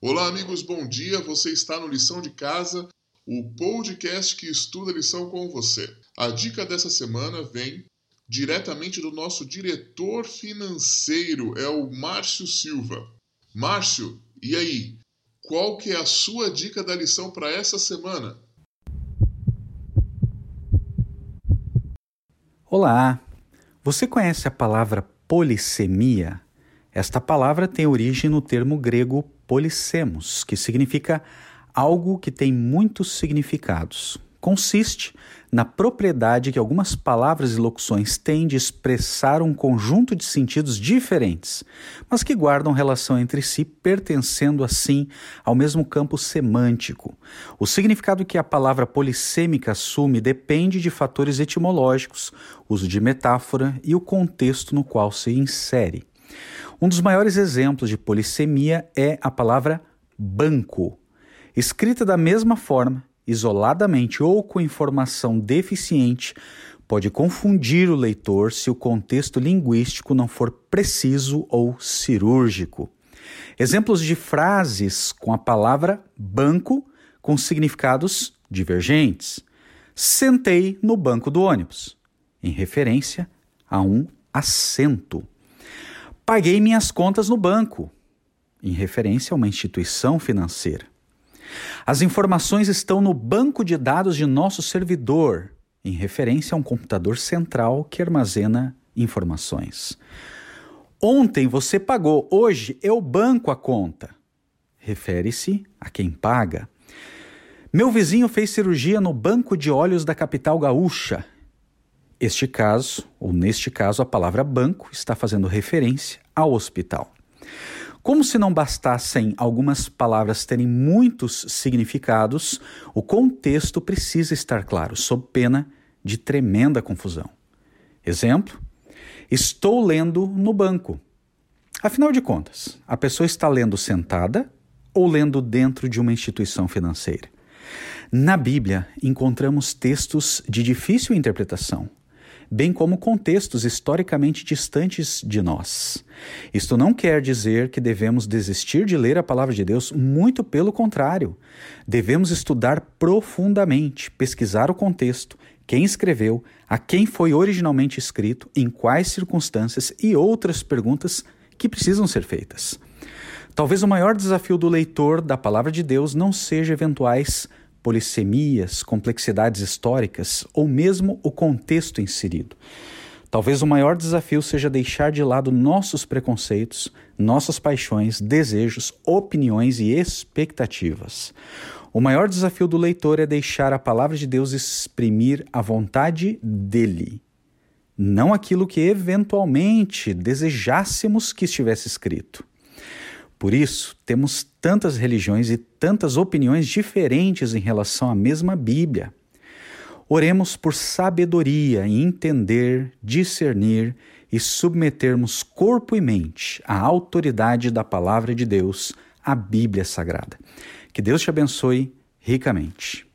Olá, amigos, bom dia. Você está no Lição de Casa, o podcast que estuda lição com você. A dica dessa semana vem diretamente do nosso diretor financeiro, é o Márcio Silva. Márcio, e aí? Qual que é a sua dica da lição para essa semana? Olá! Você conhece a palavra polissemia? Esta palavra tem origem no termo grego polissemos, que significa algo que tem muitos significados. Consiste na propriedade que algumas palavras e locuções têm de expressar um conjunto de sentidos diferentes, mas que guardam relação entre si, pertencendo assim ao mesmo campo semântico. O significado que a palavra polissêmica assume depende de fatores etimológicos, uso de metáfora e o contexto no qual se insere. Um dos maiores exemplos de polissemia é a palavra banco. Escrita da mesma forma, isoladamente ou com informação deficiente, pode confundir o leitor se o contexto linguístico não for preciso ou cirúrgico. Exemplos de frases com a palavra banco com significados divergentes. Sentei no banco do ônibus, em referência a um assento. Paguei minhas contas no banco, em referência a uma instituição financeira. As informações estão no banco de dados de nosso servidor, em referência a um computador central que armazena informações. Ontem você pagou, hoje eu banco a conta. Refere-se a quem paga. Meu vizinho fez cirurgia no banco de olhos da capital gaúcha. Este caso, ou neste caso, a palavra banco está fazendo referência ao hospital. Como se não bastassem algumas palavras terem muitos significados, o contexto precisa estar claro, sob pena de tremenda confusão. Exemplo: Estou lendo no banco. Afinal de contas, a pessoa está lendo sentada ou lendo dentro de uma instituição financeira? Na Bíblia, encontramos textos de difícil interpretação, bem como contextos historicamente distantes de nós. Isto não quer dizer que devemos desistir de ler a palavra de Deus, muito pelo contrário. Devemos estudar profundamente, pesquisar o contexto, quem escreveu, a quem foi originalmente escrito, em quais circunstâncias e outras perguntas que precisam ser feitas. Talvez o maior desafio do leitor da palavra de Deus não seja eventuais polissemias, complexidades históricas ou mesmo o contexto inserido. Talvez o maior desafio seja deixar de lado nossos preconceitos, nossas paixões, desejos, opiniões e expectativas. O maior desafio do leitor é deixar a palavra de Deus exprimir a vontade dele, não aquilo que eventualmente desejássemos que estivesse escrito. Por isso, temos tantas religiões e tantas opiniões diferentes em relação à mesma Bíblia. Oremos por sabedoria em entender, discernir e submetermos corpo e mente à autoridade da palavra de Deus, a Bíblia Sagrada. Que Deus te abençoe ricamente.